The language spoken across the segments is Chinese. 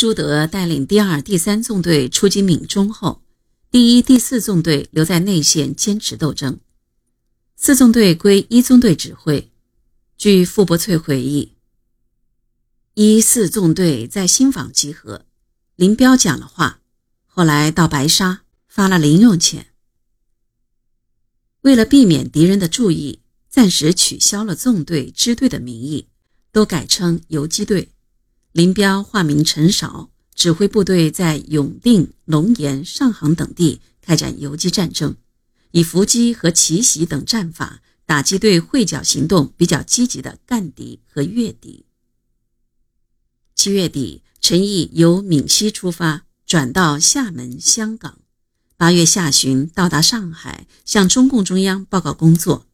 朱德带领第二、第三纵队出击闽中后，第一、第四纵队留在内线坚持斗争，四纵队归一纵队指挥。据傅伯翠回忆，一四纵队在新坊集合，林彪讲了话，后来到白沙发了零用钱。为了避免敌人的注意，暂时取消了纵队、支队的名义，都改称游击队。林彪化名陈少，指挥部队在永定、龙岩、上杭等地开展游击战争，以伏击和奇袭等战法打击对会剿行动比较积极的赣敌和粤敌。七月底，陈毅由闽西出发，转到厦门、香港。八月下旬到达上海，向中共中央报告工作。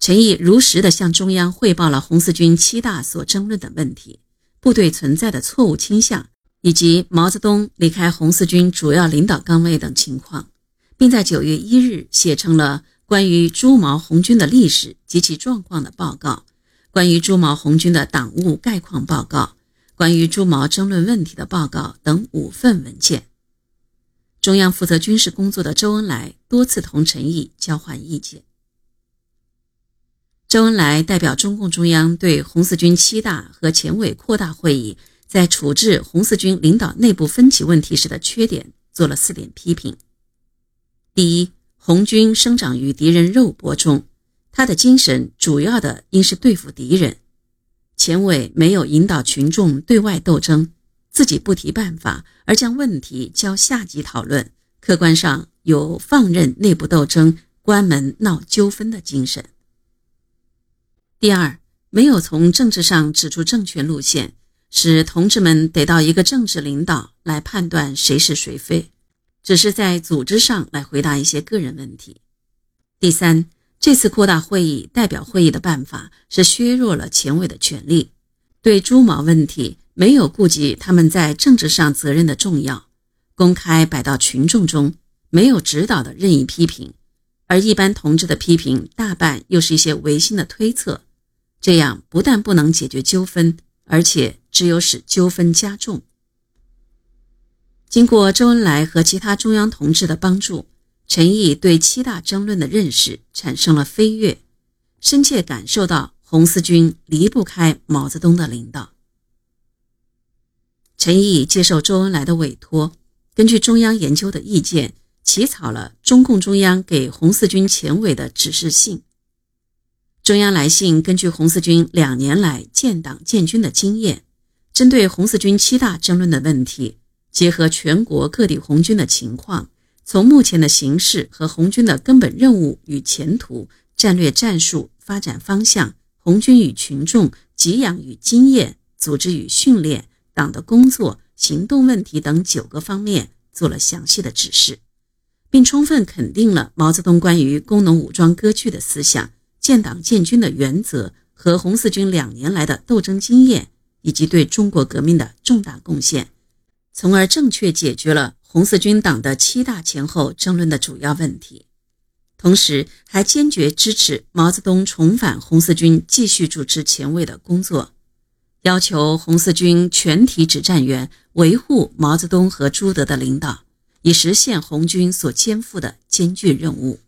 陈毅如实的向中央汇报了红四军七大所争论的问题。部队存在的错误倾向，以及毛泽东离开红四军主要领导岗位等情况，并在九月一日写成了关于朱毛红军的历史及其状况的报告，关于朱毛红军的党务概况报告，关于朱毛争论问题的报告等五份文件。中央负责军事工作的周恩来多次同陈毅交换意见。周恩来代表中共中央对红四军七大和前委扩大会议在处置红四军领导内部分歧问题时的缺点做了四点批评：第一，红军生长于敌人肉搏中，他的精神主要的应是对付敌人，前委没有引导群众对外斗争，自己不提办法，而将问题交下级讨论，客观上有放任内部斗争、关门闹纠纷的精神。第二，没有从政治上指出正确路线，使同志们得到一个政治领导来判断谁是谁非，只是在组织上来回答一些个人问题。第三，这次扩大会议代表会议的办法是削弱了前委的权力，对朱毛问题没有顾及他们在政治上责任的重要，公开摆到群众中，没有指导的任意批评，而一般同志的批评大半又是一些违心的推测。这样不但不能解决纠纷，而且只有使纠纷加重。经过周恩来和其他中央同志的帮助，陈毅对七大争论的认识产生了飞跃，深切感受到红四军离不开毛泽东的领导。陈毅接受周恩来的委托，根据中央研究的意见，起草了中共中央给红四军前委的指示信。中央来信根据红四军两年来建党建军的经验，针对红四军七大争论的问题，结合全国各地红军的情况，从目前的形势和红军的根本任务与前途、战略战术发展方向、红军与群众给养与经验、组织与训练、党的工作行动问题等九个方面做了详细的指示，并充分肯定了毛泽东关于工农武装割据的思想。建党建军的原则和红四军两年来的斗争经验，以及对中国革命的重大贡献，从而正确解决了红四军党的七大前后争论的主要问题。同时，还坚决支持毛泽东重返红四军继续主持前卫的工作，要求红四军全体指战员维护毛泽东和朱德的领导，以实现红军所肩负的艰巨任务。